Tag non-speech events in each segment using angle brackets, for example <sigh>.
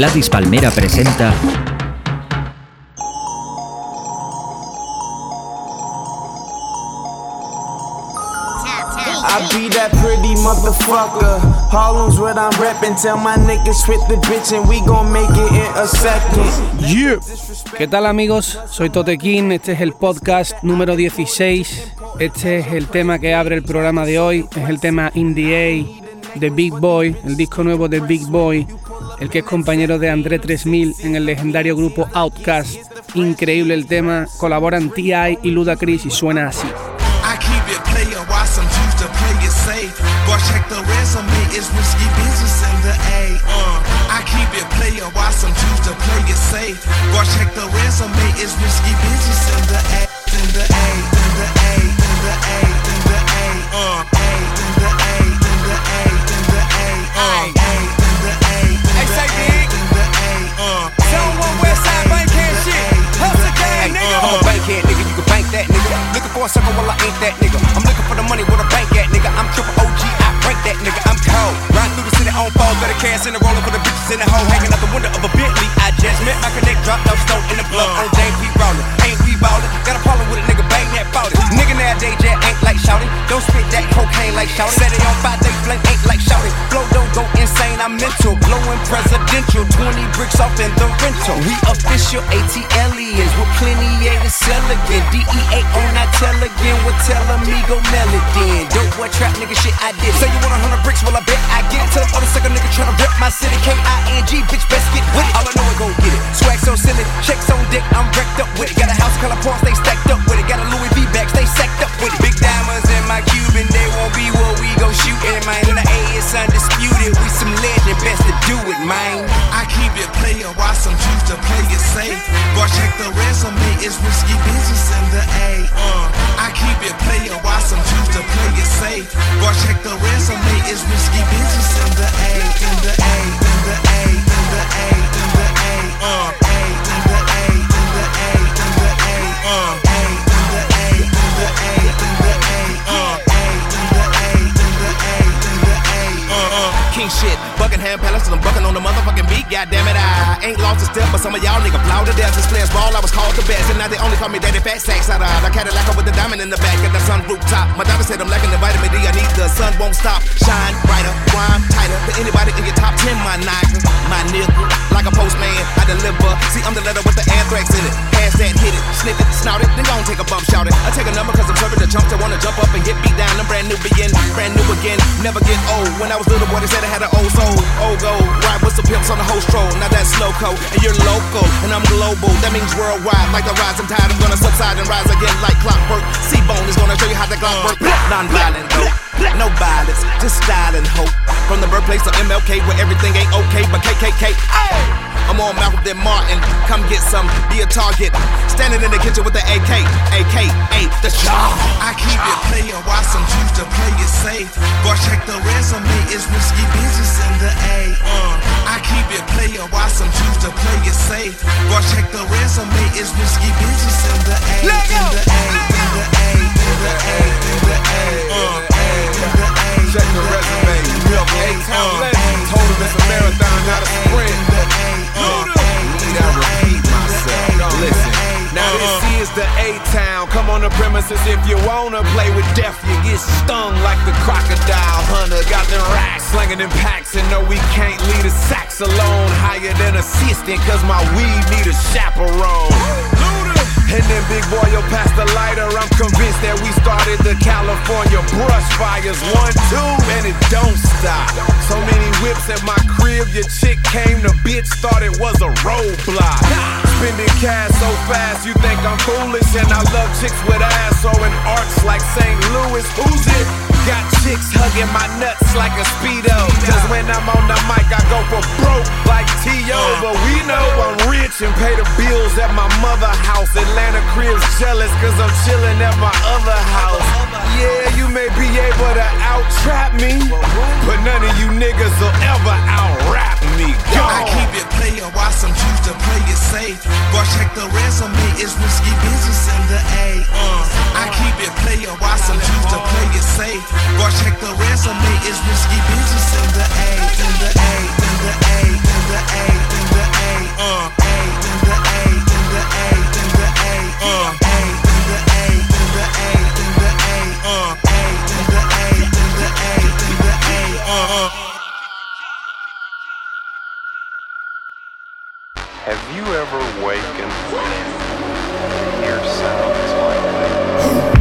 Gladys Palmera presenta I be that pretty motherfucker. Harlem's what I'm reppin'. Tell my niggas with the bitch and we gon' make it in a second. Yeah. ¿Qué tal amigos? Soy Totequín, este es el podcast número 16. Este es el tema que abre el programa de hoy. Es el tema In the A de Big Boy, el disco nuevo de Big Boy, el que es compañero de André 3000 en el legendario grupo Outcast. Increíble el tema, colaboran T.I. y Ludacris y suena así. The that nigga. Looking for a circle, well I ain't that nigga. I'm looking for the money where the bank at, nigga. I'm triple OG, I rank that nigga. I'm cold. City on four, better cash in the roller for the bitches in the hole, hanging out the window of a Bentley. I just met my connect, dropped no stone in the blood on JP Rollin'. Ain't we ballin'? Got a problem with a nigga, bang that ballin'. Nigga nowadays just ain't like shouting. Don't spit that cocaine like shouting. Set it on fire, they flame ain't like shouting. Flow don't go insane, I'm mental. Blowing presidential, 20 bricks off in the rental. We official ATLians with plenty A to sell again. DEA on I tell again, will tell amigo melody. Dope boy trap nigga shit I did. Say you want a hundred bricks, well I bet I get. Tell them other sucker nigga tryna rep my city. K-I-N-G, bitch best get with it. All I know is go get it. Swag so silly, checks on deck, I'm wrecked up with it. Got a house color points, they stacked up with it. Got a Louis V bag, they sacked up with it. Big diamonds in my Cuban, they won't be what we gon' shoot in, man. In the A, it's undisputed. We some legend, best to do it, man. I keep it player while some choose to play it safe. Boy, check the resume, it's risky business in the A. Uh, I keep it player while some choose to play it safe. Boy, check the resume, it's risky business in the A. In the A, in the A, in the A, in the A. Uh, King shit, Buckingham Palace, and I'm bucking on the motherfucking beat. Goddamn it, I ain't lost a step, but some of y'all nigga blow to death. Since players ball, I was called the best, and now they only call me Daddy Fat Sacks. I ride a Cadillac with the diamond in the back of the sun rooftop. My doctor said I'm lacking the vitamin D. I need the sun won't stop. Shine brighter, rhyme tighter than anybody in your top ten. My nigga, my nigga, like a postman, I deliver. See, I'm the letter with the anthrax in it. Pass that, hit it, snip it, snout it, then gon' take a bump, shout it. I take a number cause I'm serving the chump that wanna jump up and get beat down. I'm brand new begin, brand new again, never get old. When I was little boy, they said I had an old soul. Old gold, ride with some pimps on the whole stroll. Now that's slow code, and you're local, and I'm global. That means worldwide, like the rise. I'm tired, I'm gonna subside and rise again like clockwork. C-Bone is gonna show you how the Glock work. Non-violent though, no violence, just style and hope. From the birthplace of MLK, where everything ain't okay, but KKK. Ay! I'm on Malcolm Martin. Come get some, be a target. Standing in the kitchen with the AK, AKA the job. I keep it player some choose to play it safe. Boy, check the resume, it's risky business in the A. Uh, I keep it player some choose to play it safe. Boy, check the resume, it's risky business in the A. In the A, in the A, in the A, in the A. Uh, in the A, Check the resume. A, the A, uh, him it's a marathon, not a sprint. the A, uh, Need I repeat myself? Listen. Now this is the A-Town. Come on the premises if you wanna play with death. You get stung like the crocodile hunter. Got them racks slinging them packs and no, we can't leave the sacks alone. Higher than assistant, cause my weed need a chaperone. And then big boy, you'll pass the lighter. I'm convinced that we started the California brush fires. One, two, and it don't stop. So many whips at my crib, your chick came, the bitch thought it was a roadblock. Spending cash so fast, you think I'm foolish. And I love chicks with ass or in arcs like St. Louis. Who's it? Got chicks hugging my nuts like a Speedo. Cause when I'm on the mic, I go for broke like T.O. But we know I'm rich and pay the bills at my mother house. Atlanta cribs jealous cause I'm chilling at my other house. Yeah, you may be able to out trap me, but none of you niggas will ever out rap me. Go. I keep it player while some choose to play it safe. But check the resume, it's risky business in the A. Uh. I keep it player while some choose to play it safe. But check the resume, it's risky business in the A, in the A, in the A, in the A, in the A, uh. A, in the A, in the A, in the A, uh. A, in the A, in the A. Have you ever wakened to hear sounds like Sucker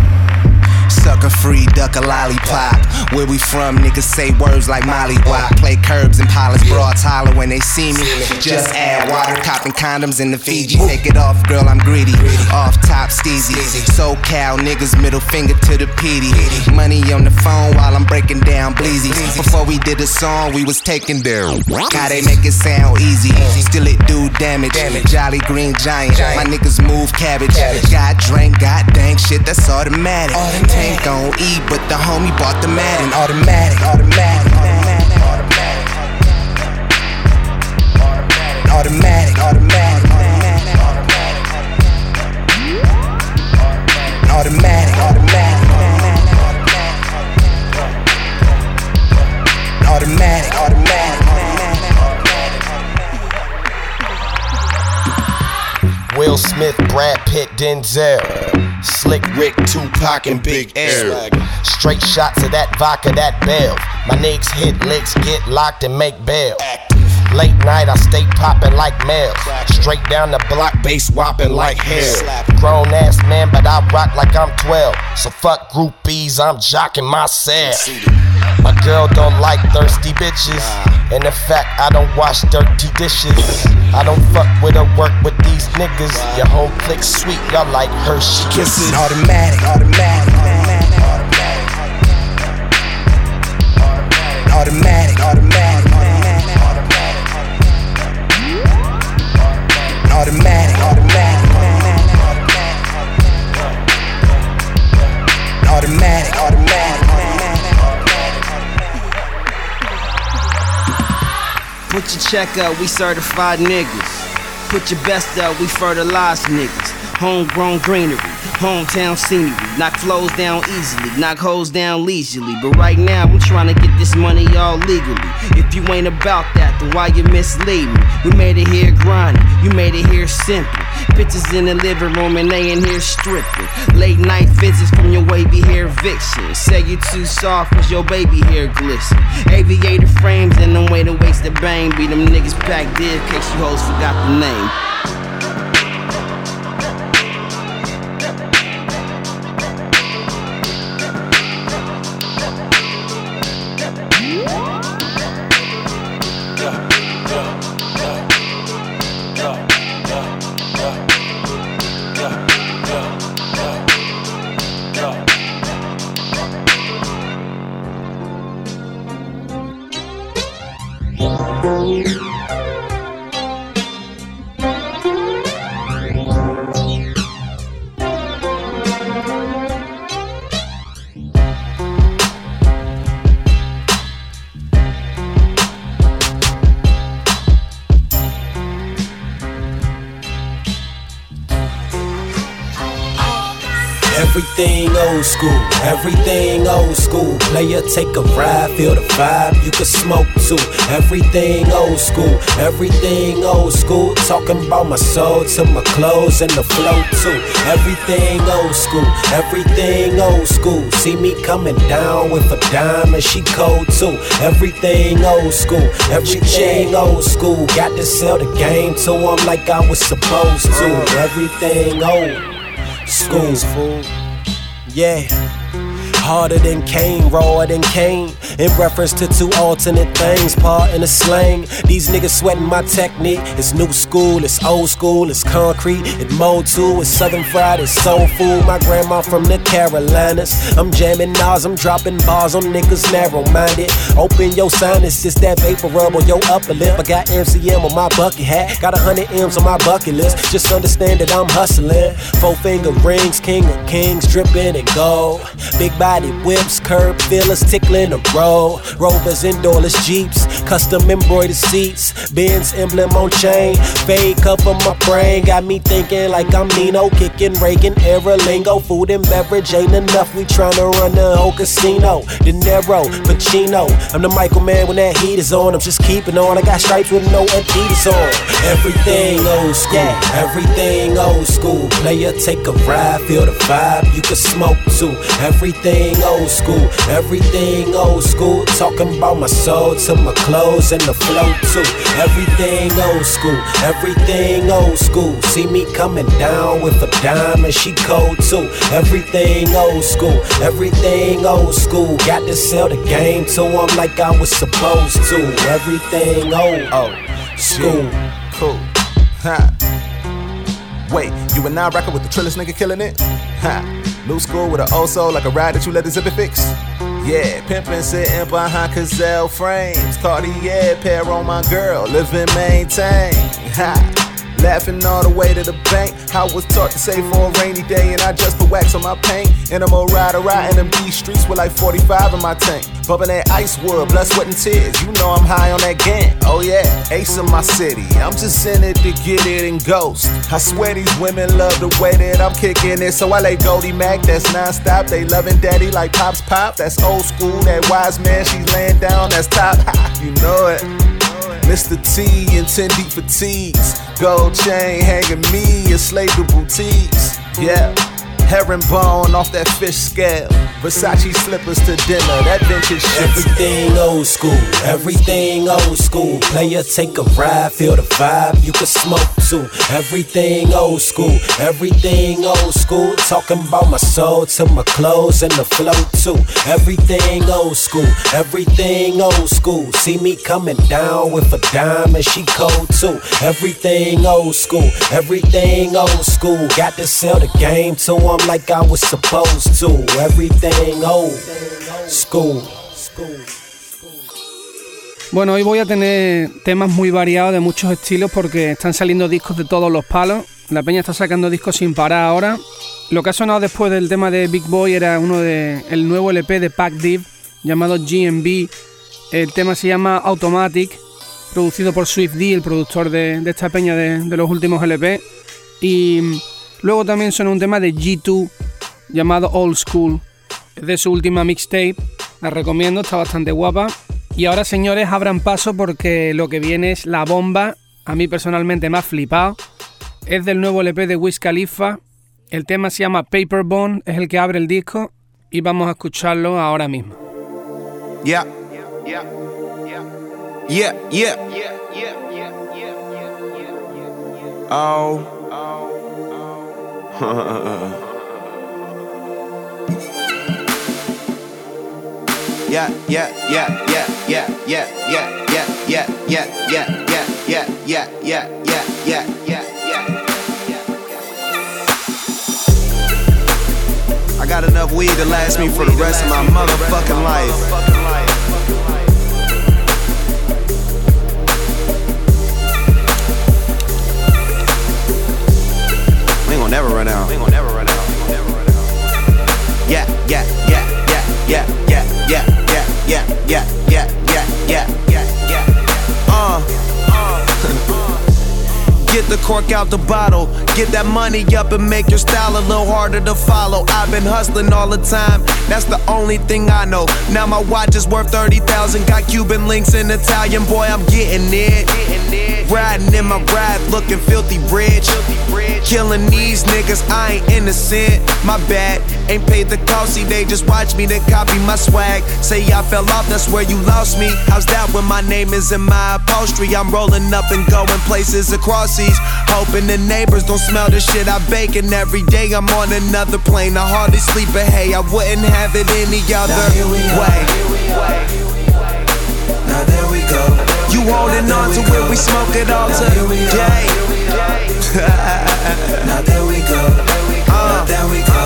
free, duck a lollipop. Where we from, niggas say words like Molly Wop. Play curbs and polish broads holler when they see me. Just add water, copping condoms in the Fiji. Take it off, girl, I'm greedy. Off top, steezy. SoCal niggas, middle finger to the PD. Money on the phone while I'm breaking down bleezy. Before we did a song, we was taking down. How they make it sound easy. Still it do damage. Jolly green giant. My niggas move cabbage. Got drank, got dang shit, that's automatic. Tank on E, but the homie bought the Madden. Automatic, automatic, automatic, automatic, automatic, automatic, automatic, automatic. Smith, Brad Pitt, Denzel. Slick Rick, Tupac, and Big L. Straight shots of that vodka, that bell. My niggas hit licks, get locked, and make bail. Late night, I stay popping like males. Straight down the block, bass whopping like hell. Grown ass man, but I rock like I'm 12. So fuck groupies, I'm jocking myself. My girl don't like thirsty bitches. And in fact, I don't wash dirty dishes. I don't fuck with or work with these niggas. Your whole clique sweet, y'all like Hershey. Kisses. Automatic, automatic, automatic, automatic, automatic, automatic, Put your check up, we certified niggas. Put your best up, we fertilize niggas. Homegrown greenery, hometown scenery. Knock flows down easily, knock hoes down leisurely. But right now, I'm trying to get this money all legally. If you ain't about that, then why you mislead me? We made it here grinding, you made it here simple. Bitches in the living room and they in here stripping. Late night visits from your wavy hair vixen. Say you too soft cause your baby hair glisten. Aviator frames and them way to waste the bang. Be them niggas packed in case you hoes forgot the name. Everything old school. Player, take a ride, feel the vibe, you can smoke too. Everything old school, everything old school. Talking about my soul to my clothes and the flow too. Everything old school, everything old school. See me coming down with a dime and she cold too. Everything old school, everything old school. Got to sell the game to 'em like I was supposed to. Everything old school's full. Yeah. Harder than Kane, rawer than Kane. In reference to two alternate things, part in a slang. These niggas sweating my technique. It's new school, it's old school, it's concrete, it mold too, it's southern fried, it's soul food. My grandma from the Carolinas. I'm jamming Nas, I'm dropping bars on niggas narrow minded. Open your sinus, it's that vapor rub on your upper lip. I got MCM on my bucket hat, got a hundred M's on my bucket list. Just understand that I'm hustling. Four finger rings, king of kings, dripping in gold. Big body whips, curb fillers, tickling the road. Rovers, indoorless jeeps, custom embroidered seats, Benz emblem on chain, fade cover my brain. Got me thinking like I'm Nino, kicking Reagan era lingo. Food and beverage ain't enough. We tryna run the whole casino. De Niro, Pacino. I'm the Michael man when that heat is on. I'm just keeping on. I got stripes with no Adidas on. Everything old school, everything old school. Player, take a ride, feel the vibe. You can smoke too. Everything everything old school, everything old school. Talking about my soul to my clothes and the flow too. Everything old school, everything old school. See me coming down with a dime and she cold too. Everything old school, everything old school. Got to sell the game to them like I was supposed to. Everything old, oh, school. Cool. Ha. Wait, you and I rockin' with the trillest nigga killing it? Ha. New school with an old oh soul like a ride that you let the zipper fix? Yeah, pimpin' sitting behind Cazal frames. Cartier pair on my girl, live and maintain. Ha. Laughing all the way to the bank. I was taught to save for a rainy day, and I just put wax on my paint. And I'm a rider riding them B streets with like 45 in my tank. Bumping that ice wood, blood, sweat, and tears. You know I'm high on that gang. Oh yeah, ace of my city. I'm just in it to get it and ghost. I swear these women love the way that I'm kicking it. So I lay Goldie Mac, that's non-stop. They loving daddy like Pops Pop. That's old school, that wise man, she's laying down, that's top. <laughs> you know it. Mr. T and 10 deep fatigues. Gold chain hanging me, slave to boutiques. Yeah. Herringbone off that fish scale. Versace slippers to dinner, that vintage shit. Everything old school, everything old school. Player, take a ride, feel the vibe, you can smoke too. Everything old school, everything old school. Talking about my soul to my clothes and the flow too. Everything old school, everything old school. See me coming down with a dime and she cold too. Everything old school, everything old school. Got to sell the game to them like I was supposed to. Everything old school. Bueno, hoy voy a tener temas muy variados de muchos estilos porque están saliendo discos de todos los palos. La peña está sacando discos sin parar ahora. Lo que ha sonado después del tema de Big Boy era uno de el nuevo LP de Pac Div llamado GMB. El tema se llama Automatic, producido por Swift D, el productor de, de esta peña de, de los últimos LP. Y Luego también suena un tema de G2 llamado Old School. Es de su última mixtape. La recomiendo, está bastante guapa. Y ahora, señores, abran paso porque lo que viene es la bomba. A mí personalmente me ha flipado. Es del nuevo LP de Wiz Khalifa. El tema se llama Paper Bone, es el que abre el disco. Y vamos a escucharlo ahora mismo. Yeah. Yeah. Yeah. Yeah. Oh. yeah, yeah, yeah, yeah, yeah, yeah, yeah, yeah, yeah, yeah, yeah, yeah, yeah, yeah, yeah, yeah, yeah, yeah, yeah. Yeah yeah yeah, yeah, yeah. I got enough weed to last me for the rest of my motherfucking life. We never run out. Yeah, yeah, yeah, yeah, yeah, yeah, yeah, yeah, yeah, yeah, yeah, yeah, yeah, yeah. Uh. Get the cork out the bottle. Get that money up and make your style a little harder to follow. I've been hustling all the time. That's the only thing I know. Now my watch is worth 30,000. Got Cuban links in Italian. Boy, I'm getting it. Riding in my ride, looking filthy rich. Killing these niggas, I ain't innocent. My bad, ain't paid the cost. See, they just watch me, they copy my swag. Say I fell off, that's where you lost me. How's that when my name is in my upholstery? I'm rolling up and going places across seas. Hoping the neighbors don't smell the shit I bake. And every day I'm on another plane. I hardly sleep, but hey, I wouldn't have it any other way. You holding on to it, we smoke it all today. <laughs> now there we go. Now there we go.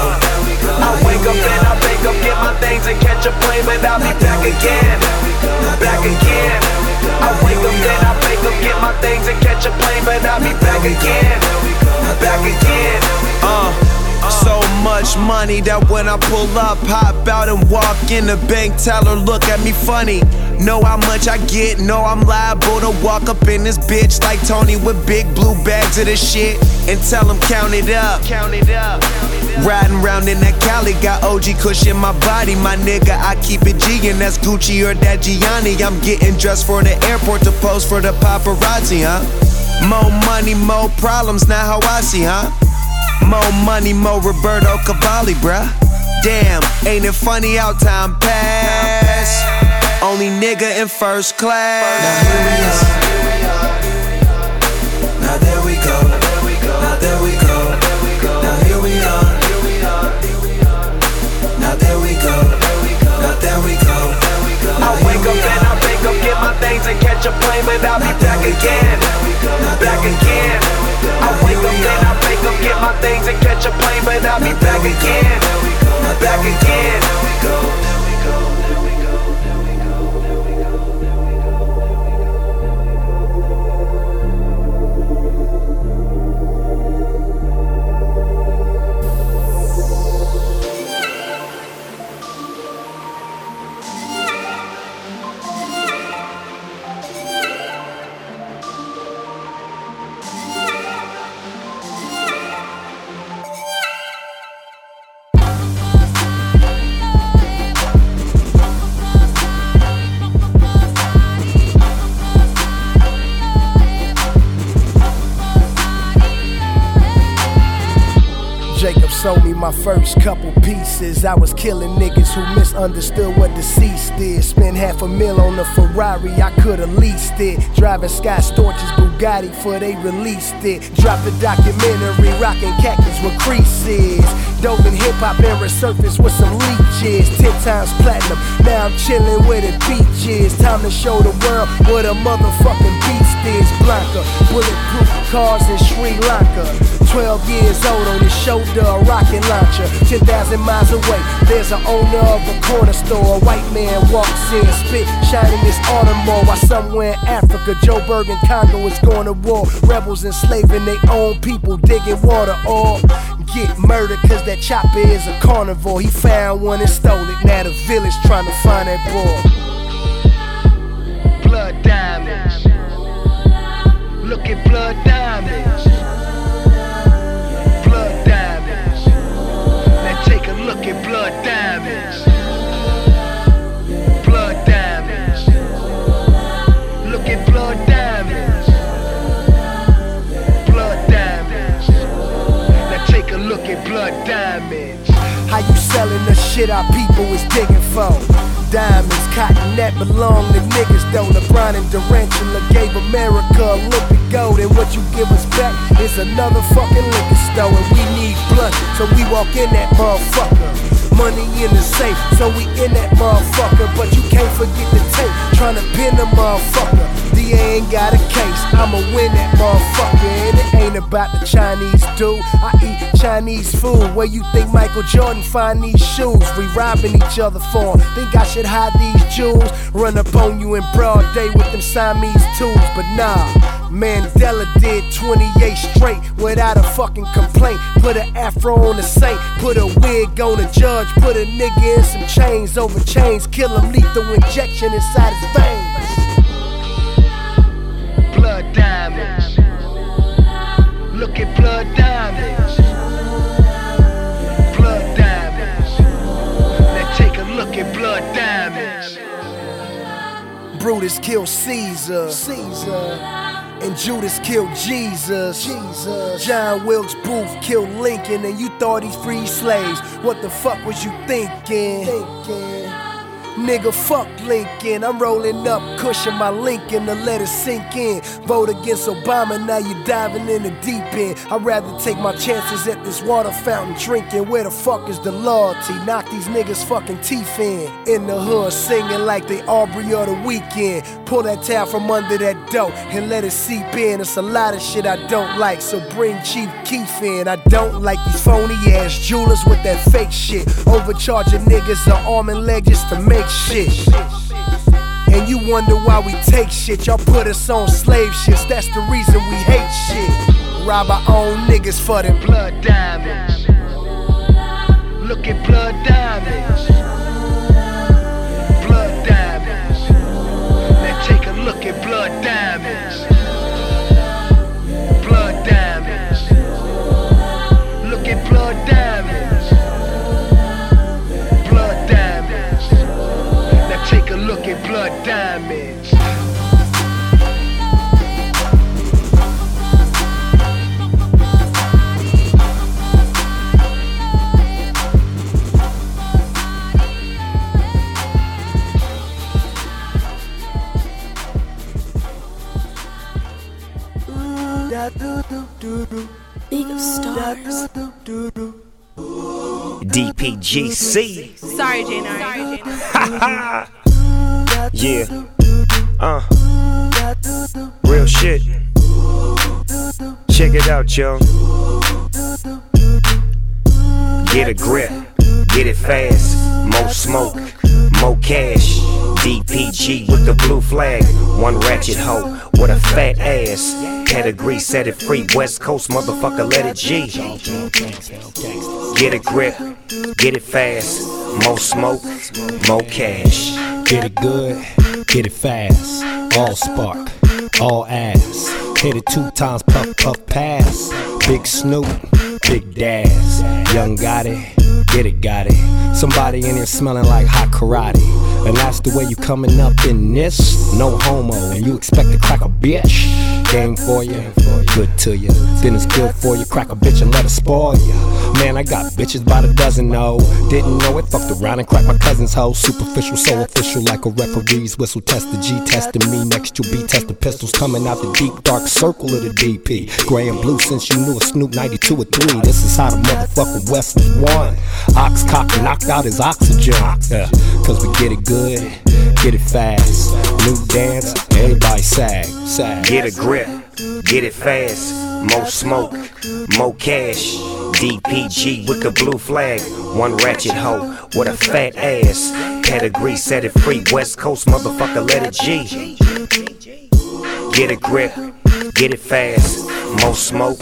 I wake up and I wake up, get my things and catch a plane, but I'll be back again, back again. I wake up and I wake up, get my things and catch a plane, but I'll be back again, back again. Uh. So much money that when I pull up, hop out and walk in the bank teller look at me funny. Know how much I get, know I'm liable to walk up in this bitch like Tony with big blue bags of this shit and tell him count it up. Count it up. Riding round in that Cali, got OG Kush in my body, my nigga. I keep it G and that's Gucci or that Gianni. I'm getting dressed for the airport to pose for the paparazzi, huh? More money, more problems, not how I see, huh? More money, more Roberto Cavalli, bruh. Damn, ain't it funny how time pass? Only nigga in first class. Now here we are. Now there we go. Now there we go. Now here we are. Now there we go. Now there we go. I wake up and I wake up, get my things and catch a plane, but I'll be back again. Back again. I wake up and I wake up, get my things and catch a plane, but I'll be back again. Back again. My first couple pieces. I was killing niggas who misunderstood what deceased is. Spent half a mil on a Ferrari, I could've leased it. Driving Scott Storch's Bugatti before they released it. Dropped a documentary, rocking khakis with creases. Dove in hip hop and resurfaced with some leeches. Ten times platinum, now I'm chilling where the beach is. Time to show the world what a motherfucking beast is. Blanca, bulletproof cars in Sri Lanka. 12 years old on his shoulder, a rocket launcher. 10,000 miles away, there's an owner of a corner store. A white man walks in, spit shining his Audemars. While somewhere in Africa, Joe Bergen Congo is going to war. Rebels enslaving their own people, digging water or get murdered cause that chopper is a carnivore. He found one and stole it. Now the village trying to find that boy. Blood diamonds. At blood diamonds. Blood diamonds. Now take a look at blood diamonds. Blood diamonds. Look at blood diamonds. Blood diamonds. Now take a look at blood diamonds. How you selling the shit our people is digging for? Diamonds, cotton that belong to niggas though. LeBron and Durantula gave America Olympic gold, and what you give us back is another fucking liquor store. And we need blood, so we walk in that motherfucker. Money in the safe, so we in that motherfucker. But you can't forget the tape, trying to pin the motherfucker. DA ain't got a case, I'ma win that motherfucker. And it ain't about the Chinese dude. I eat Chinese food. Where you think Michael Jordan find these shoes? We robbing each other for 'em. Think I should hide these jewels? Run up on you in broad day with them Siamese tools, but nah. Mandela did 28 straight without a fucking complaint. Put an afro on the saint, put a wig on the judge, put a nigga in some chains over chains, kill him lethal injection inside his veins. Blood diamonds. Look at blood diamonds. Blood diamonds. Now take a look at blood diamonds. Brutus killed Caesar. Caesar. And Judas killed Jesus. Jesus. John Wilkes Booth killed Lincoln, and you thought he freed slaves. What the fuck was you thinking? Thinking. Nigga, fuck Lincoln. I'm rolling up, cushion my Lincoln to let it sink in. Vote against Obama, now you diving in the deep end. I'd rather take my chances at this water fountain drinking. Where the fuck is the loyalty? Knock these niggas fucking teeth in. In the hood, singing like they Aubrey of the weekend. Pull that towel from under that dough and let it seep in. It's a lot of shit I don't like, so bring Chief Keef in. I don't like these phony ass jewelers with that fake shit. Overcharging niggas an arm and leg just to make shit. And you wonder why we take shit. Y'all put us on slave ships. That's the reason we hate shit. Rob our own niggas for them blood diamonds. Look at blood diamonds. Blood diamonds. Now take a look at blood diamonds. red blood diamonds. DPGC. Sorry, Jane. Sorry, Jane. It out, yo. Get a grip, get it fast. More smoke, more cash. DPG with the blue flag. One ratchet hoe with a fat ass. Pedigree set it free. West Coast motherfucker, let it G. Get a grip, get it fast. More smoke, more cash. Get it good, get it fast. All spark, all ass. Hit it two times, puff, puff, pass. Big Snoop, big Daz. Young got it, get it, got it. Somebody in here smelling like hot karate. And that's the way you coming up in this. No homo, and you expect to crack a bitch. Game for you, good to you. Then it's good for you. Crack a bitch and let her spoil you. Man, I got bitches by the dozen, no. Didn't know it, fucked around and cracked my cousin's hoe. Superficial, so official, like a referee's whistle. Test the G, testing me. Next, you'll be testing pistols coming out the deep, dark circle of the DP. Gray and blue since you knew a Snoop 92 or 3. This is how the motherfucking West is won. Ox cock knocked out his oxygen. Yeah, cause we get it good, get it fast. New dance, everybody sag, sag. Get a grip, get it fast. More smoke, more cash. DPG with the blue flag. One ratchet hoe with a fat ass. Pedigree set it free. West Coast motherfucker, let it G. Get a grip, get it fast. More smoke,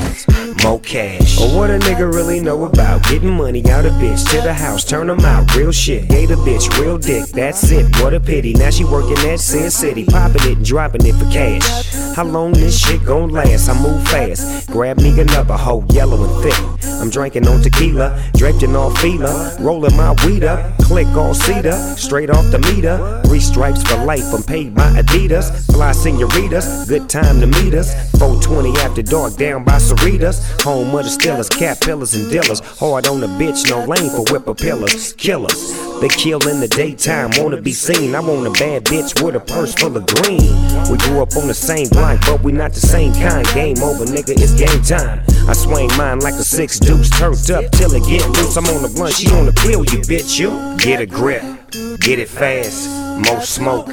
more cash. Or what a nigga really know about getting money out of bitch to the house, turn them out. Real shit, gave the bitch real dick. That's it. What a pity. Now she working at Sin City, popping it and dropping it for cash. How long this shit gon' last? I move fast. Grab me another hoe, yellow and thick. I'm drinking on tequila, draped in all fila, rolling my weed up, click on cedar, straight off the meter. Three stripes for life, I'm paid by Adidas. Fly senoritas, good time to meet us. 420 after dark, down by Cerritas. Home of the Steelers, cat pillars and dealers. Hard on the bitch, no lane for whipper pillars. Killers, they kill in the daytime, wanna be seen. I want a bad bitch with a purse full of green. We grew up on the same block, but we not the same kind. Game over, nigga, it's game time. I swing mine like a six deuce, turned up till it get loose. I'm on the blunt, she on the pill, you bitch, you. Get a grip, get it fast. More smoke,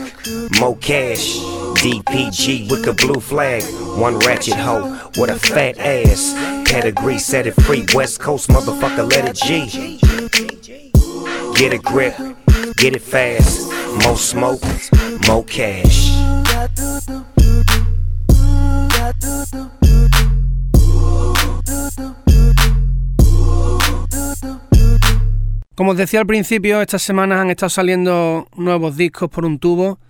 more cash. DPG with the blue flag. One ratchet hoe with a fat ass. Pedigree set it free. West Coast motherfucker, let it G. Get a grip, get it fast. More smoke, more cash. Como os decía al principio, estas semanas han estado saliendo nuevos discos por un tubo.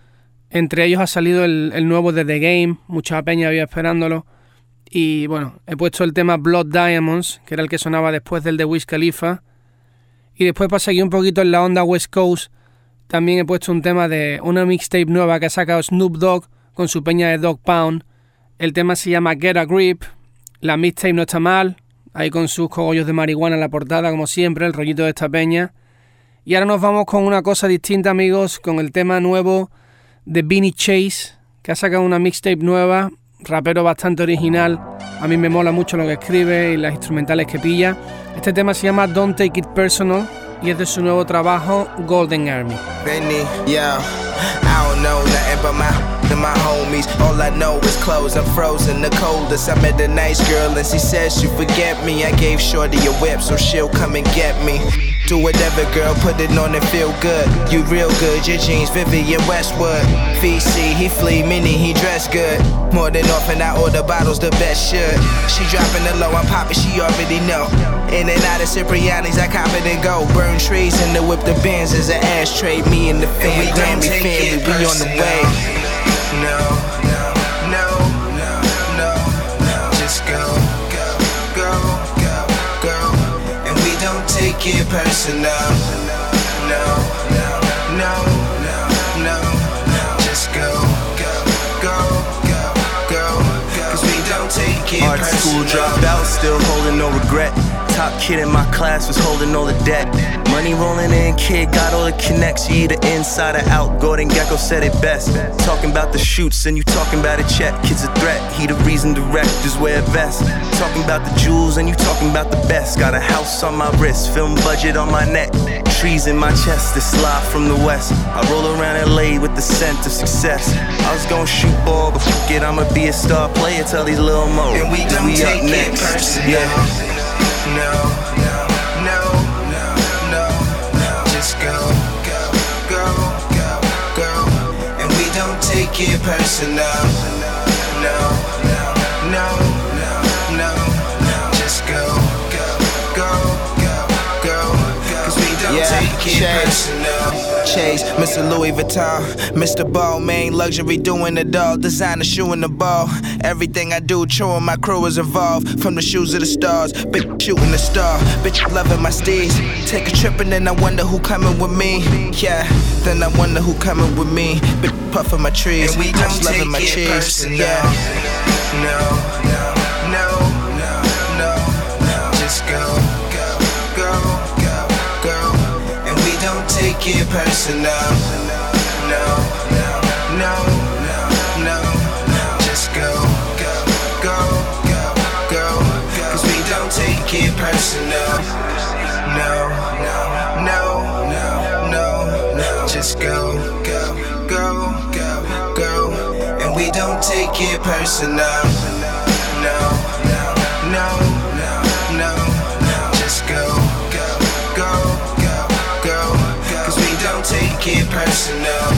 Entre ellos ha salido el, nuevo de The Game, mucha peña había esperándolo. Y bueno, he puesto el tema Blood Diamonds, que era el que sonaba después del de Wiz Khalifa. Y después para seguir un poquito en la onda West Coast, también he puesto un tema de una mixtape nueva que ha sacado Snoop Dogg con su peña de Dog Pound. El tema se llama Get a Grip. La mixtape no está mal, ahí con sus cogollos de marihuana en la portada, como siempre, el rollito de esta peña. Y ahora nos vamos con una cosa distinta, amigos, con el tema nuevo de Beanie Chase, que ha sacado una mixtape nueva, rapero bastante original. A mí me mola mucho lo que escribe y las instrumentales que pilla. Este tema se llama Don't Take It Personal y es de su nuevo trabajo Golden Army. Benny, yo, I don't know nothing but my to my homies. All I know is clothes. I'm frozen, the coldest. I met a nice girl and she says she forget me. I gave Shorty a whip so she'll come and get me. Do whatever, girl, put it on and feel good. You real good, your jeans, Vivienne Westwood. VC, he flee, mini, he dress good. More than often, I order bottles, the best should. She dropping the low, I'm popping, she already know. In and out of Cipriani's, I cop it and go. Burn trees in the whip, the bands is an ashtray. Me and the fam, Grammy family, we on the way. No, no, no, no, no, no. Just go, go, go, go, go. And we don't take it personal. No, no, no, no, no, no. Just go, go, go, go, go. Cause we don't take it Art school dropout, still holding no regret. Top kid in my class was holding all the debt. Money rolling in, kid got all the connects. You either inside or out. Gordon Gekko said it best. Talking about the shoots and you talking about a check. Kid's a threat, he the reason directors wear vests. Talking about the jewels and you talking about the best. Got a house on my wrist, film budget on my neck. Trees in my chest that slide from the west. I roll around LA with the scent of success. I was gonna shoot ball, but fuck it, I'ma be a star player. Tell these little mo. And we we up next. Yeah. No, no, no, no, no, no. Just go, go, go, go, go. And we don't take it personal. No, no, no, no, no. Just go, go, go, go, go. Cause we don't Yeah, take it personal. Chase, Mr. Louis Vuitton, Mr. Ball, main luxury doing it all, designer shoe in the ball. Everything I do, true, and my crew is involved. From the shoes of the stars, bitch shooting the star, bitch loving my steez. Take a trip and then I wonder who coming with me. Yeah, then I wonder who coming with me. Bitch puffing my trees, And we don't loving my it cheese. personal. Yeah. No, don't take it personal. No, no, no, no, no, no. Just go, go, go, go, go. Cause we don't take it personal. No, no, no, no, no, no. Just go, go, go, go, go. And we don't take it personal. Personal.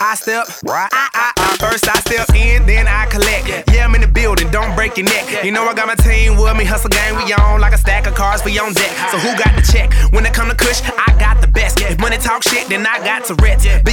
I step, I, I, I, first I step in, then I collect. Yeah, I'm in the building, don't break your neck. You know I got my team with me, hustle gang, we on like a stack of cards we on deck. So who got the check? When it come to Kush, I got the best. If money talk shit, then I got to. Billionaire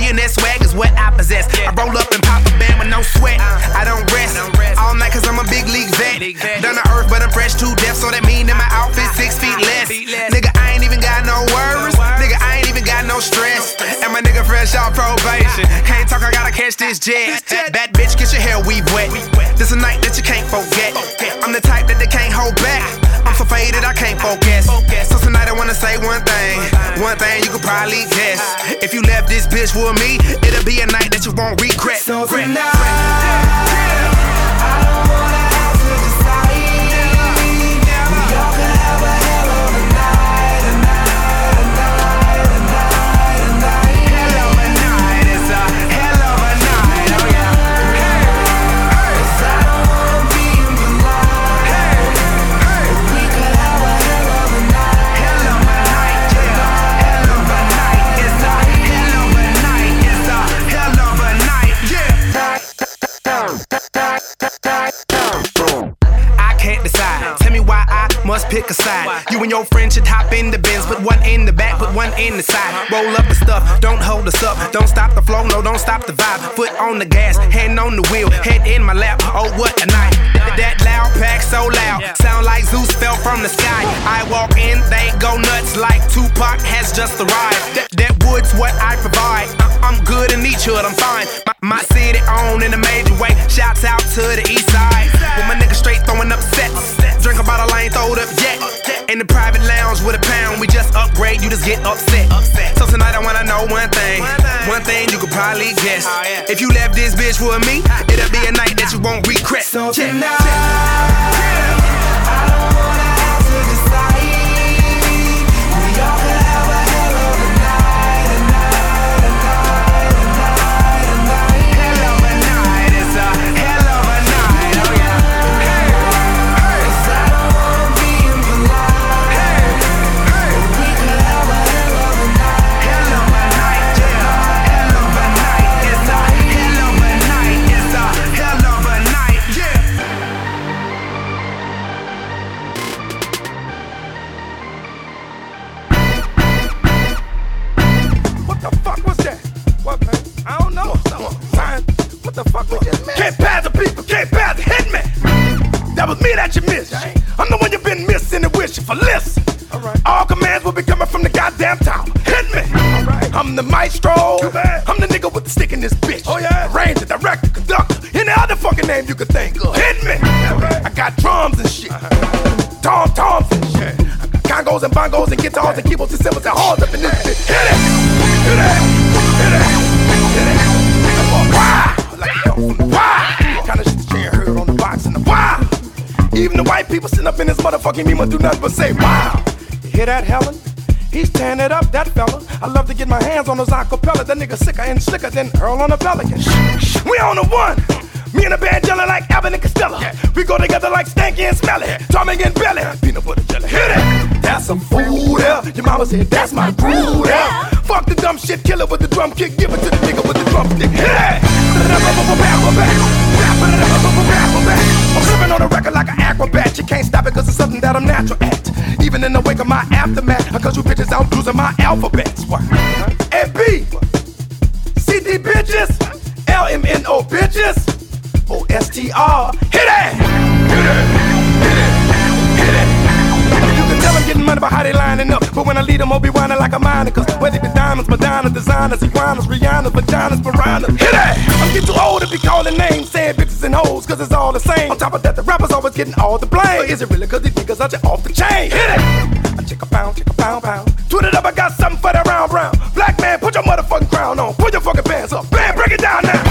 probably guess. If you left this bitch with me, it'll be a night that you won't regret. So I hold us up. Don't stop the flow, no, don't stop the vibe. Foot on the gas, hand on the wheel, head in my lap. Oh, what a night. That loud pack so loud, sound like Zeus fell from the sky. I walk in, they go nuts like Tupac has just arrived. That, that wood's what I provide. I- I'm good in each hood, I'm fine. My, my city on in a major way. Shouts out to the east side. With my nigga straight throwing up sets. Drink a bottle, I ain't throwed up yet. In the private lounge with a pound, we just upgrade, you just get upset. Probably guess. Oh, if you left this bitch with me, it'll be a night that you won't regret. So Check. tonight, do nothing but say wow. You hear that, Helen? He's tearing it up, that fella. I love to get my hands on those acapella. That nigga sicker and slicker than Earl on a pelican. We on the one. Me and the band jelly like Abbott and Costello. We go together like Stanky and Smelly. Tommy and Belly. Peanut butter jelly. Hit it. That's some food there. Your mama said that's my groove there. Fuck the dumb shit killer with the drum kick. Give it to the nigga with the drumstick. Hit it. I'm flipping on the record like an acrobat. You can't stop it cause it's something that I'm natural at. Even in the wake of my aftermath. Cause you bitches out losing my alphabets. What? And B. C D bitches. L M N O bitches. O S T R. Hit it! Hit it! Hit it! Hit it! You can tell I'm getting money by how they lining up. But when I lead them, I'll be whining like a miner. Cause whether it be diamonds, Madonna, designers, iguanas, Rihanna, vaginas, piranhas. Hit it! I'm getting too old to be calling names, saying bitches and hoes, cause it's all the same. On top of that, the rappers always getting all the blame. Or is it really cause these niggas are just off the chain? Hit it! I check a pound, check a pound, pound. Twit it up, I got something for that round, brown. Black man, put your motherfucking crown on. Put your fucking pants up. Bam, break it down now.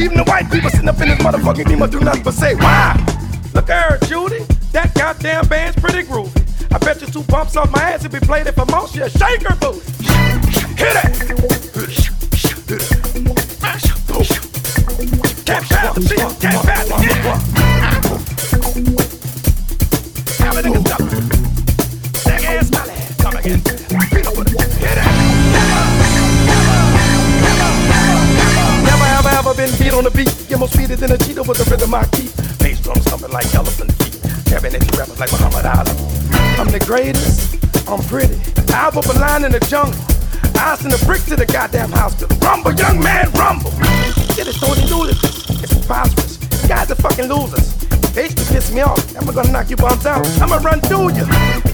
Even the white people sitting up in this motherfucking game do nothing but say wow! Look at her, Judy. That goddamn band's pretty groovy. I bet you two bumps off my ass if we played it for most. Yeah, shake her booty. Hit it! Can't pass the can't pass the stop. Been beat on the beat. Get more speedy than a cheetah with the rhythm I keep. Bass drums thumping like elephant feet. Cabinet rappers like Muhammad Ali. I'm the greatest. I'm pretty. I up a line in the jungle. I send a brick to the goddamn house hospital. Rumble, young man, rumble. Shit is totally ludicrous. It's preposterous. You guys are fucking losers. They used to piss me off. I'm gonna knock you bums out. I'ma run through you.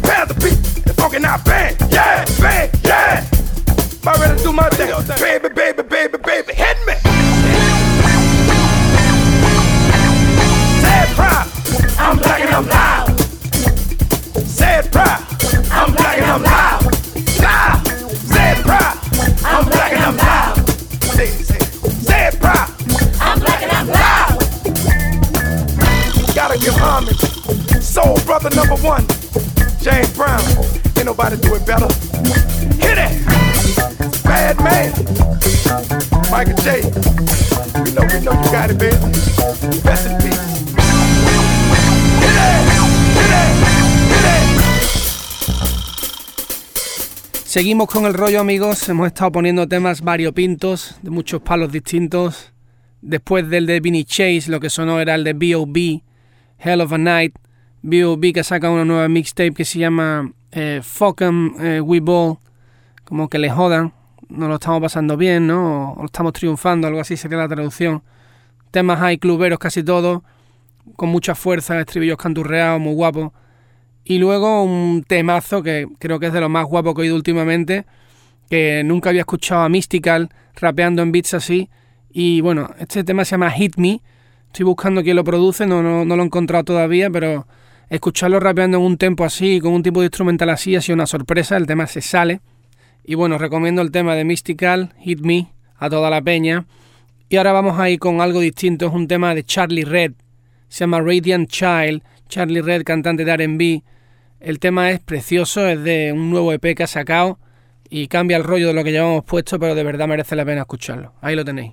Pass the beat. The fucking out bang. Yeah, bang, yeah. I'm ready to do my thing. Baby, baby, baby, baby, hit me. Seguimos con el rollo, amigos. Hemos estado poniendo temas variopintos, de muchos palos distintos. Después del de Vinny Chase, lo que sonó era el de B.O.B., Hell of a Night. B.O.B. que saca una nueva mixtape que se llama eh, Fuck 'em eh, We Ball. Como que le jodan. Nos lo estamos pasando bien, ¿no? O, o estamos triunfando, algo así sería la traducción. Temas hay cluberos casi todos, con mucha fuerza, estribillos canturreados, muy guapos. Y luego un temazo que creo que es de los más guapos que he oído últimamente, que nunca había escuchado a Mystical rapeando en beats así. Y bueno, este tema se llama Hit Me. Estoy buscando quién lo produce, no, no, no lo he encontrado todavía, pero Escucharlo rapeando en un tempo así, con un tipo de instrumental así, ha sido una sorpresa. El tema se sale. Y bueno, recomiendo el tema de Mystical, Hit Me, a toda la peña. Y ahora vamos a ir con algo distinto. Es un tema de Charlie Red. Se llama Radiant Child. Charlie Red, cantante de RB. El tema es precioso, es de un nuevo EP que ha sacado y cambia el rollo de lo que llevamos puesto, pero de verdad merece la pena escucharlo. Ahí lo tenéis.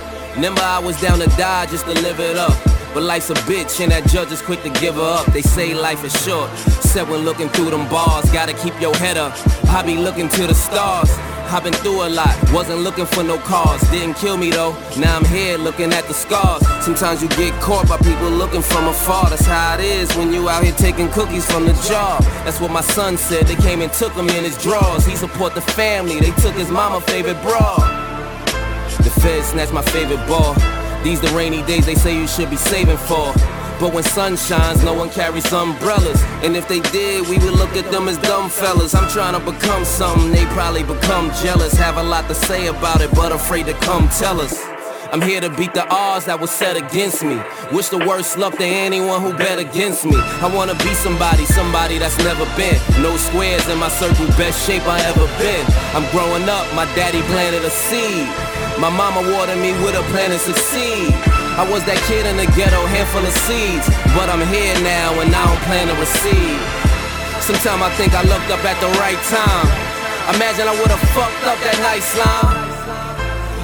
Remember, I was down to die just to live it up. But life's a bitch, and that judge is quick to give her up. They say life is short. Said when looking through them bars, gotta keep your head up. I be looking to the stars. I've been through a lot, wasn't looking for no cars. Didn't kill me though, now I'm here looking at the scars. Sometimes you get caught by people looking from afar. That's how it is when you out here taking cookies from the jar. That's what my son said, they came and took him in his drawers. He support the family, they took his mama favorite bra. The feds snatched my favorite ball. These the rainy days they say you should be saving for. But when sun shines, no one carries umbrellas. And if they did, we would look at them as dumb fellas. I'm trying to become something, they probably become jealous. Have a lot to say about it, but afraid to come tell us. I'm here to beat the odds that was set against me. Wish the worst luck to anyone who bet against me. I wanna be somebody, somebody that's never been. No squares in my circle, best shape I ever been. I'm growing up, my daddy planted a seed. My mama watered me with a plan to succeed. I was that kid in the ghetto, handful of seeds. But I'm here now and I don't plan to receive. Sometimes I think I looked up at the right time. Imagine I would've fucked up that night slime.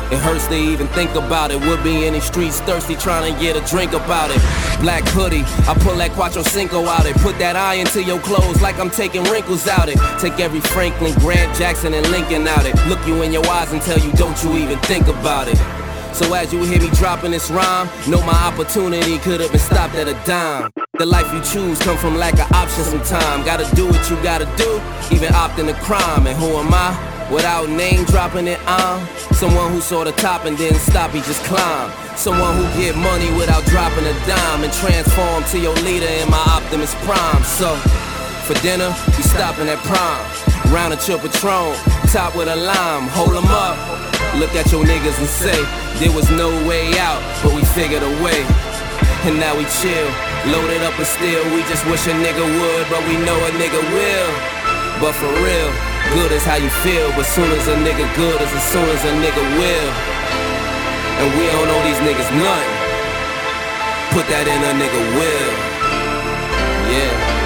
It hurts to even think about it. Would be in these streets thirsty trying to get a drink about it. Black hoodie, I pull that Quattro Cinco out it. Put that eye into your clothes like I'm taking wrinkles out it. Take every Franklin, Grant, Jackson, and Lincoln out it. Look you in your eyes and tell you, don't you even think about it. So as you hear me dropping this rhyme, know my opportunity could have been stopped at a dime. The life you choose come from lack of options sometime. Gotta do what you gotta do, even opt into crime. And who am I? Without name dropping it, I'm someone who saw the top and didn't stop, he just climbed. Someone who get money without dropping a dime and transform to your leader in my Optimus Prime. So, for dinner, we stopping at Prime. Round a chill Patron, top with a lime, hold 'em up. Look at your niggas and say, there was no way out, but we figured a way. And now we chill, loaded up and still, we just wish a nigga would, but we know a nigga will. But for real, good is how you feel, but soon as a nigga good is as soon as a nigga will. And we don't owe these niggas nothing. Put that in a nigga will. Yeah.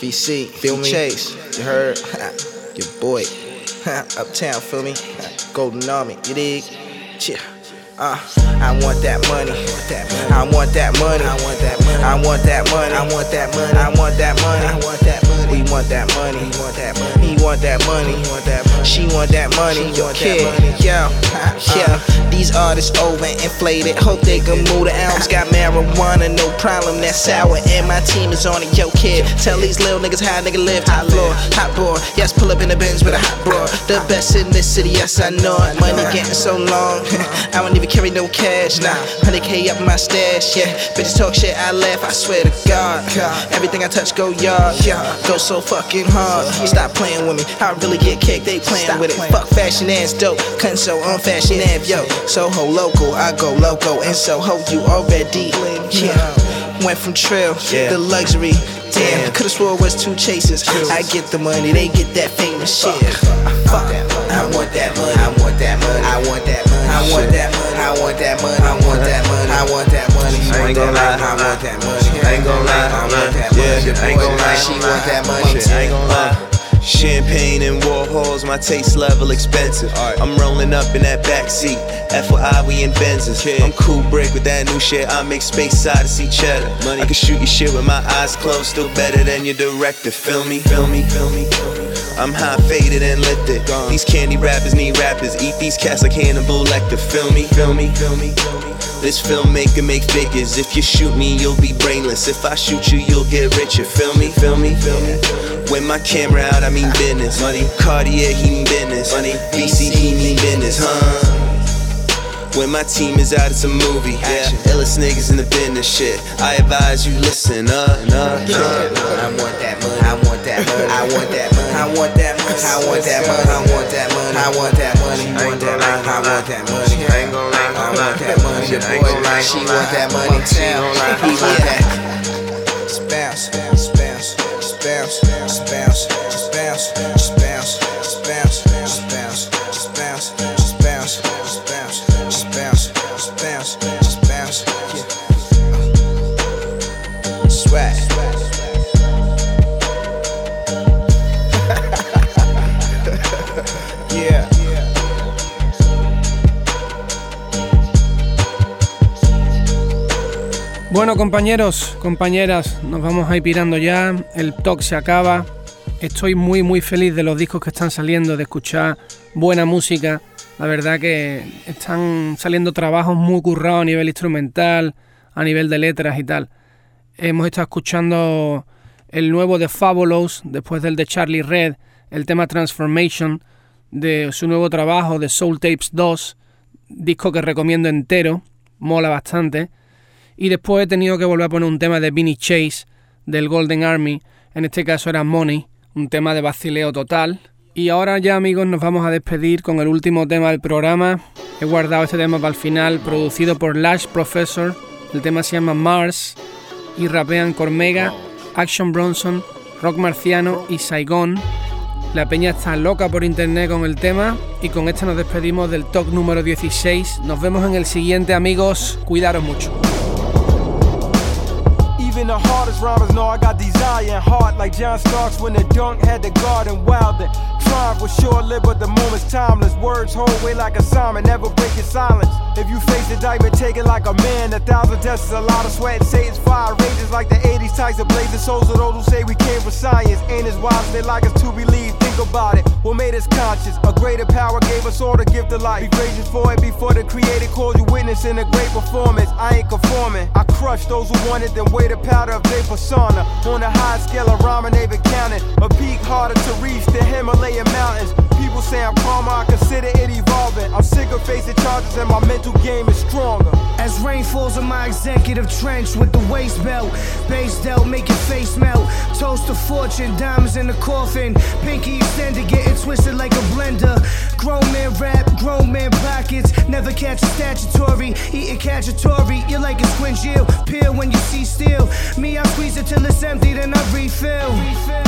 VC, feel me? Chase, you heard? Your boy. Uptown, feel me? Golden Army, you dig? Yeah. Uh, I want that money. I want that money. I want that money. I want that money. I want that money. I want that money. I want that money. We want that money. He want that money. He want that money. Want that money. She want that money. Yo, kid. Yo, yeah. These artists over inflated. Hope they can move the albums. Got marijuana, no problem. That's sour. And my team is on it. Yo, kid. Tell these little niggas how nigga live. Hot floor, hot boy. Yes, pull up in the Benz with a hot bro. The best in this city. Yes, I know it. Money getting so long. <laughs> I don't even carry no cash. Nah, 100k up my stash. Yeah, bitches talk shit. I laugh. I swear to God. Everything I touch go yard. Go so fucking hard. You stop playing with me. I really get kicked. They playing with it. Fuck fashion ass dope. Cutting so on fashion app. Yo, Soho local. I go loco. And Soho you already. Yeah. Went from trail to luxury. Damn, could've swore it was two chases. I get the money, they get that famous shit. Fuck. I want that money. I want that money. I want that money. I want that money. I want that money. I want that money. I want that money. I ain't gonna lie. I want that money. I ain't gonna lie. I want that money. I ain't gonna lie. She want that money. I ain't gonna lie. Champagne and Warhols, my taste level expensive. I'm rolling up in that backseat. FYI, we in Benzes. I'm cool brick with that new shit. I make space side to see cheddar. Money. I can shoot your shit with my eyes closed, still better than your director. Feel me? Feel me? Feel me? I'm high faded and lifted. These candy rappers need rappers. Eat these cats like Hannibal Lecter. Feel me? Feel me? Feel me? This filmmaker make figures. If you shoot me, you'll be brainless. If I shoot you, you'll get richer. Feel me? Feel me? Feel me? When my camera out, I mean business. Money. Cartier, he mean business. Money. VC, he mean business. Huh? When my team is out, it's a movie. Yeah. Illest niggas in the business shit. I advise you listen up. up, up. I want that money. I want that money. I want that money. I want that money. I want that money. I want that money. I want that money. I want that money. I want that money. I ain't gon' lie. I want that money. Your boy, she want that money. He want that. Just bounce, just Bueno, compañeros, compañeras, nos vamos a ir pirando ya. El talk se acaba. Estoy muy, muy feliz de los discos que están saliendo, de escuchar buena música. La verdad que están saliendo trabajos muy currados a nivel instrumental, a nivel de letras y tal. Hemos estado escuchando el nuevo de Fabulous, después del de Charlie Red, el tema Transformation, de su nuevo trabajo de Soul Tapes 2, disco que recomiendo entero, mola bastante. Y después he tenido que volver a poner un tema de Vinnie Chase del Golden Army. En este caso era Money, un tema de vacileo total. Y ahora ya amigos nos vamos a despedir con el último tema del programa. He guardado este tema para el final, producido por Lash Professor. El tema se llama Mars y rapean Cormega, Action Bronson, Rock Marciano y Saigon. La peña está loca por internet con el tema y con este nos despedimos del talk número 16. Nos vemos en el siguiente amigos, cuidaros mucho. Even the hardest rhymers know I got desire and heart like John Starks when the dunk had the garden wildin'. Triumph was short lived, but the moment's timeless. Words hold weight like a Simon, never break your silence. If you face the indictment, take it like a man. A thousand deaths is a lot of sweat. Satan's fire rages like the 80s types of blazing souls of those who say we came for science. Ain't as wise as they like us to believe. Think about it. What made us conscious? A greater power gave us all the gift of life. Be gracious for it before the creator called you witness in a great performance. I ain't conforming. I crush those who wanted, then the powder of their persona. On a high scale of rhyming, they've been counting. A peak harder to reach the Himalayan mountains. People say I'm calmer, I consider it evolving. I'm sick of facing charges and my mental game is stronger. As rain falls on my executive trench with the waist belt, base dealt, make your face melt. Toast to fortune, diamonds in the coffin. Pinky extended, getting twisted like a blender. Grown man rap, grown man pockets. Never catch a statutory, eating cacciatore. You're like a yield, peel when you see steel. Me, I squeeze it till it's empty, then I refill. We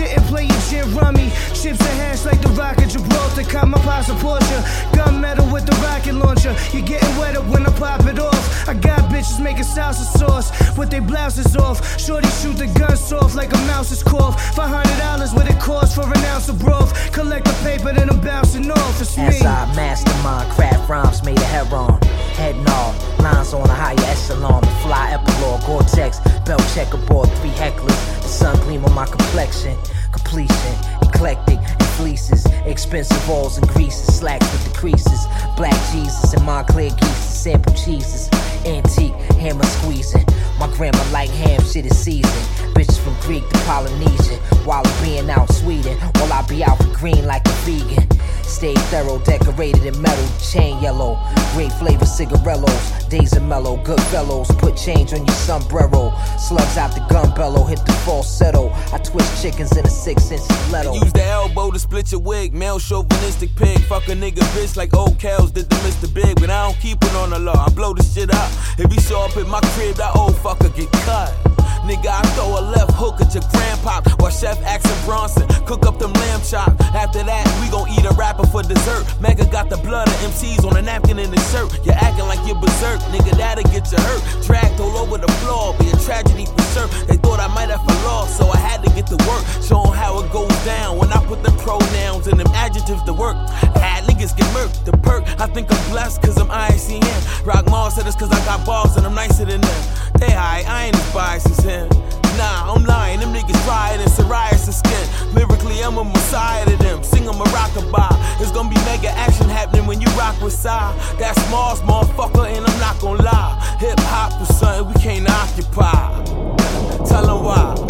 sit and play your gin rummy. Chips and hash like the rocket Gibraltar. Caught my pops a Porsche. Gunmetal with the rocket launcher. You're getting wetter when I pop it off. I got bitches making salsa sauce with their blouses off. Shorty shoot the gun soft like a mouse's cough. $500 what it costs for an ounce of broth. Collect the paper, then I'm bouncing off. It's me. As I mastermind craft rhymes made a heron. Head nod, lines on a higher echelon. The fly epilogue, Gore-Tex, belt checkerboard, three hecklers. The sun gleam on my complexion. Completion, eclectic and fleeces. Expensive rolls and greases, slacks with the creases. Black Jesus and Montclair geese, sample cheeses. Antique, hammer squeezing. My grandma like ham, shit is seasoned. Bitches from Greek to Polynesian. While I'm being out Sweden, while I be out for green like a vegan. Stay thorough, decorated in metal, chain yellow. Great flavor cigarillos, days are mellow. Good fellows, put change on your sombrero. Slugs out the gun bellow, hit the falsetto. I twist chickens in a six inch stiletto. Use the elbow to split your wig, male chauvinistic pig. Fuck a nigga bitch like old cows did the Mr. Big, but I don't keep it on the law. I blow the shit up. If you show up at my crib, that old fucker get cut. Nigga, I throw a left hook at your grandpop while Chef Action Bronson cook up them lamb chop. After that, we gon' eat a rapper for dessert. Mega got the blood of MCs on a napkin in his shirt. You're acting like you're berserk, nigga, that'll get you hurt. Dragged all over the floor, be a tragedy for sure. They thought I might have lost, so I had to get to work. Show how it goes down when I put them pronouns and them adjectives to work. Ad niggas get murked. The perk, I think I'm blessed cause I'm ICN. Rock Mars said it's cause I got balls and I'm nicer than them. They high, I ain't as biased as him. Nah, I'm lying, them niggas riot in psoriasis skin. Lyrically, I'm a messiah to them. Sing 'em a rockabye. It's gonna be mega action happening when you rock with Psy. That's Mars, motherfucker, and I'm not gonna lie. Hip hop was something we can't occupy. Tell Tell 'em why.